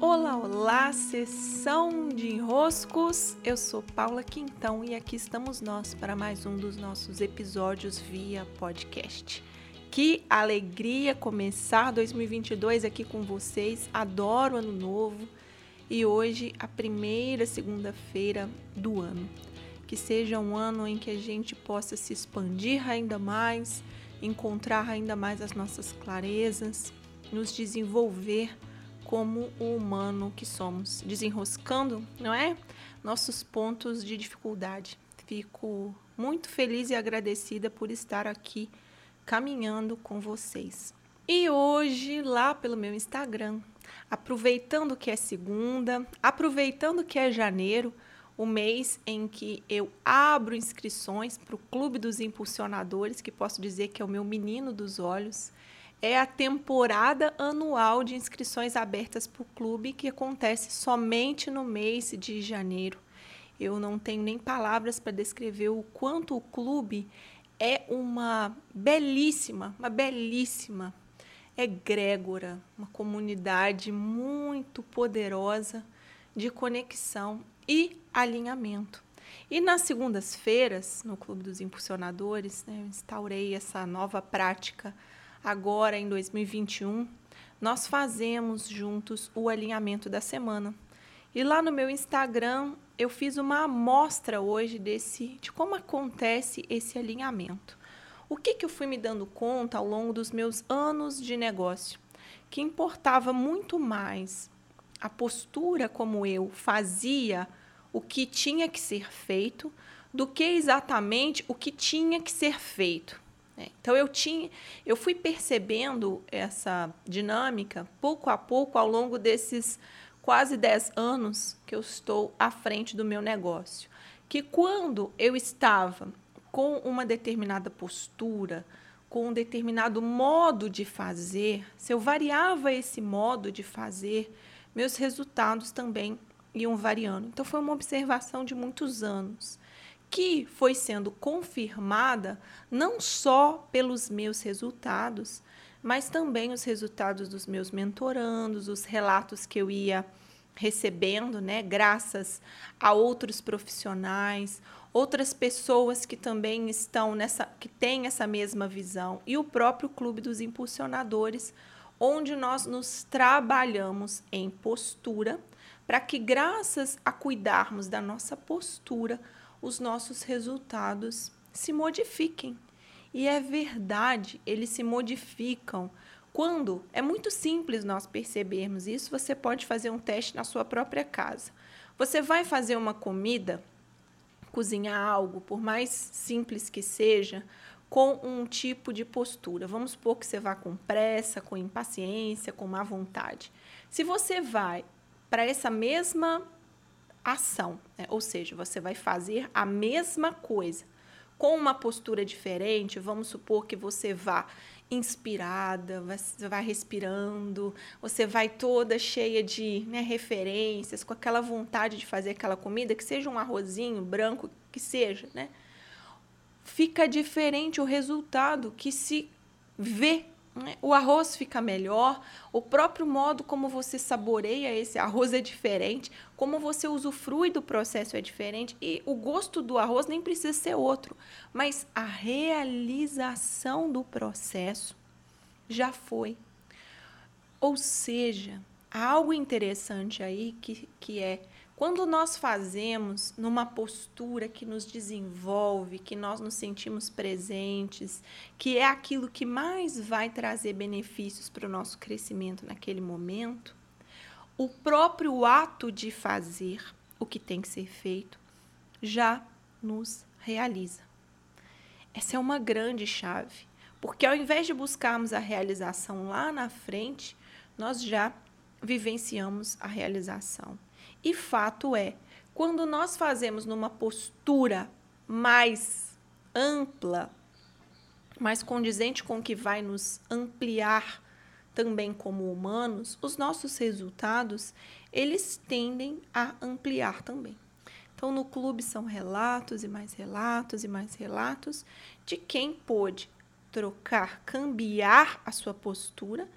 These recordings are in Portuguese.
Olá, olá, sessão de enroscos. Eu sou Paula Quintão e aqui estamos nós para mais um dos nossos episódios via podcast. Que alegria começar 2022 aqui com vocês. Adoro ano novo e hoje a primeira segunda-feira do ano. Que seja um ano em que a gente possa se expandir ainda mais, encontrar ainda mais as nossas clarezas, nos desenvolver como o humano que somos, desenroscando, não é? Nossos pontos de dificuldade. Fico muito feliz e agradecida por estar aqui caminhando com vocês. E hoje, lá pelo meu Instagram, aproveitando que é segunda, aproveitando que é janeiro, o mês em que eu abro inscrições para o Clube dos Impulsionadores, que posso dizer que é o meu menino dos olhos é a temporada anual de inscrições abertas para o clube que acontece somente no mês de janeiro. Eu não tenho nem palavras para descrever o quanto o clube é uma belíssima, uma belíssima egrégora, uma comunidade muito poderosa de conexão e alinhamento. E nas segundas-feiras, no Clube dos Impulsionadores, né, eu instaurei essa nova prática agora em 2021, nós fazemos juntos o alinhamento da semana. E lá no meu Instagram eu fiz uma amostra hoje desse de como acontece esse alinhamento. O que, que eu fui me dando conta ao longo dos meus anos de negócio? Que importava muito mais a postura como eu fazia o que tinha que ser feito do que exatamente o que tinha que ser feito. É, então eu tinha, eu fui percebendo essa dinâmica pouco a pouco ao longo desses quase 10 anos que eu estou à frente do meu negócio. Que quando eu estava com uma determinada postura, com um determinado modo de fazer, se eu variava esse modo de fazer, meus resultados também iam variando. Então foi uma observação de muitos anos que foi sendo confirmada não só pelos meus resultados, mas também os resultados dos meus mentorandos, os relatos que eu ia recebendo, né, graças a outros profissionais, outras pessoas que também estão nessa que têm essa mesma visão e o próprio clube dos impulsionadores, onde nós nos trabalhamos em postura, para que graças a cuidarmos da nossa postura, os nossos resultados se modifiquem. E é verdade, eles se modificam. Quando? É muito simples nós percebermos isso. Você pode fazer um teste na sua própria casa. Você vai fazer uma comida, cozinhar algo, por mais simples que seja, com um tipo de postura. Vamos supor que você vá com pressa, com impaciência, com má vontade. Se você vai para essa mesma ação, né? ou seja, você vai fazer a mesma coisa com uma postura diferente. Vamos supor que você vá inspirada, você vai respirando, você vai toda cheia de né, referências, com aquela vontade de fazer aquela comida, que seja um arrozinho branco, que seja, né? Fica diferente o resultado que se vê? O arroz fica melhor, o próprio modo como você saboreia esse arroz é diferente, como você usufrui do processo é diferente e o gosto do arroz nem precisa ser outro, mas a realização do processo já foi. Ou seja, há algo interessante aí que, que é quando nós fazemos numa postura que nos desenvolve, que nós nos sentimos presentes, que é aquilo que mais vai trazer benefícios para o nosso crescimento naquele momento, o próprio ato de fazer o que tem que ser feito já nos realiza. Essa é uma grande chave, porque ao invés de buscarmos a realização lá na frente, nós já vivenciamos a realização. E fato é, quando nós fazemos numa postura mais ampla, mais condizente com o que vai nos ampliar também como humanos, os nossos resultados, eles tendem a ampliar também. Então, no clube são relatos e mais relatos e mais relatos de quem pôde trocar, cambiar a sua postura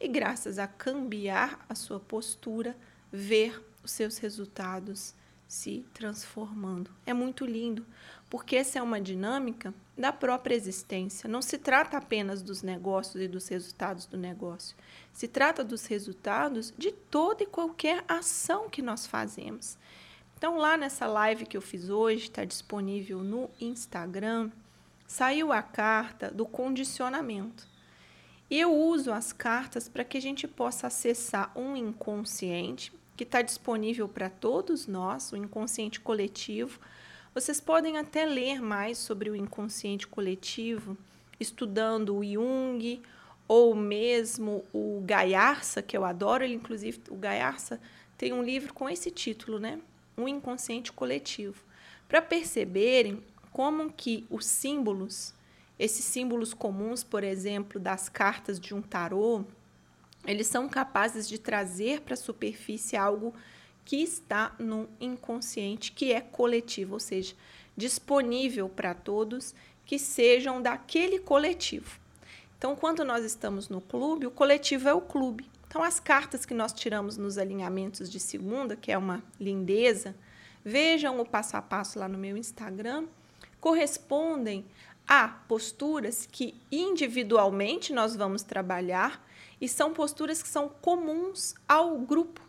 e, graças a cambiar a sua postura, ver os seus resultados se transformando. É muito lindo, porque essa é uma dinâmica da própria existência. Não se trata apenas dos negócios e dos resultados do negócio. Se trata dos resultados de toda e qualquer ação que nós fazemos. Então, lá nessa live que eu fiz hoje, está disponível no Instagram, saiu a carta do condicionamento. Eu uso as cartas para que a gente possa acessar um inconsciente que está disponível para todos nós, o inconsciente coletivo. Vocês podem até ler mais sobre o inconsciente coletivo estudando o Jung ou mesmo o Gaiarsa, que eu adoro, ele inclusive o Gaiarsa tem um livro com esse título, né? O inconsciente coletivo, para perceberem como que os símbolos, esses símbolos comuns, por exemplo, das cartas de um tarô, eles são capazes de trazer para a superfície algo que está no inconsciente, que é coletivo, ou seja, disponível para todos que sejam daquele coletivo. Então, quando nós estamos no clube, o coletivo é o clube. Então, as cartas que nós tiramos nos alinhamentos de segunda, que é uma lindeza, vejam o passo a passo lá no meu Instagram, correspondem a posturas que individualmente nós vamos trabalhar e são posturas que são comuns ao grupo.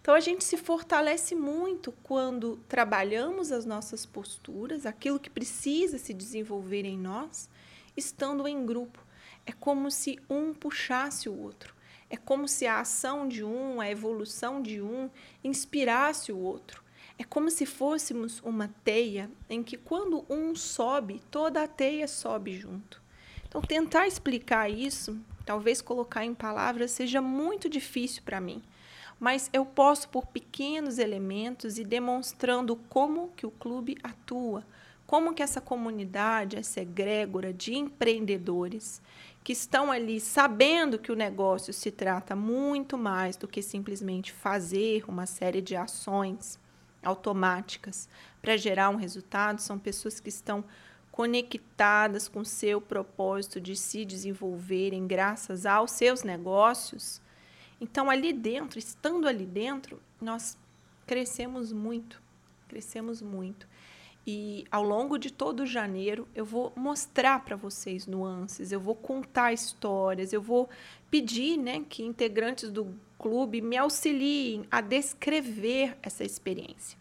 Então a gente se fortalece muito quando trabalhamos as nossas posturas, aquilo que precisa se desenvolver em nós, estando em grupo. É como se um puxasse o outro. É como se a ação de um, a evolução de um, inspirasse o outro. É como se fôssemos uma teia em que, quando um sobe, toda a teia sobe junto. Então, tentar explicar isso Talvez colocar em palavras seja muito difícil para mim, mas eu posso por pequenos elementos e demonstrando como que o clube atua, como que essa comunidade, essa egrégora de empreendedores que estão ali sabendo que o negócio se trata muito mais do que simplesmente fazer uma série de ações automáticas para gerar um resultado, são pessoas que estão conectadas com seu propósito de se desenvolverem graças aos seus negócios, então ali dentro, estando ali dentro, nós crescemos muito, crescemos muito. E ao longo de todo janeiro eu vou mostrar para vocês nuances, eu vou contar histórias, eu vou pedir né, que integrantes do clube me auxiliem a descrever essa experiência.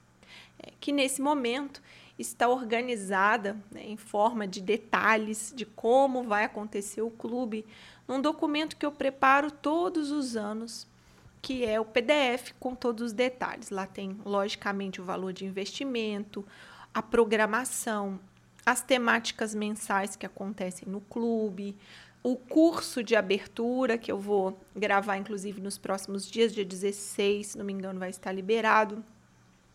É, que nesse momento está organizada né, em forma de detalhes de como vai acontecer o clube, num documento que eu preparo todos os anos, que é o PDF com todos os detalhes. Lá tem, logicamente, o valor de investimento, a programação, as temáticas mensais que acontecem no clube, o curso de abertura, que eu vou gravar, inclusive, nos próximos dias, dia 16, se não me engano, vai estar liberado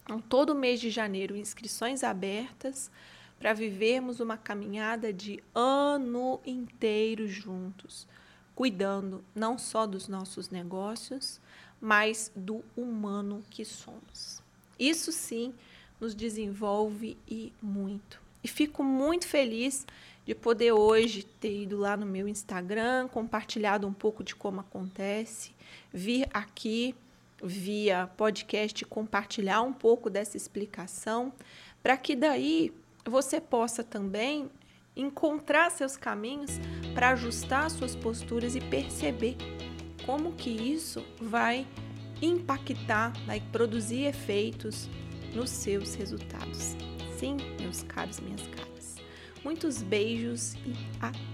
então, todo mês de janeiro, inscrições abertas para vivermos uma caminhada de ano inteiro juntos, cuidando não só dos nossos negócios, mas do humano que somos. Isso sim nos desenvolve e muito. E fico muito feliz de poder hoje ter ido lá no meu Instagram, compartilhado um pouco de como acontece, vir aqui via podcast compartilhar um pouco dessa explicação, para que daí você possa também encontrar seus caminhos para ajustar suas posturas e perceber como que isso vai impactar, vai produzir efeitos nos seus resultados. Sim, meus caros, minhas caras. Muitos beijos e até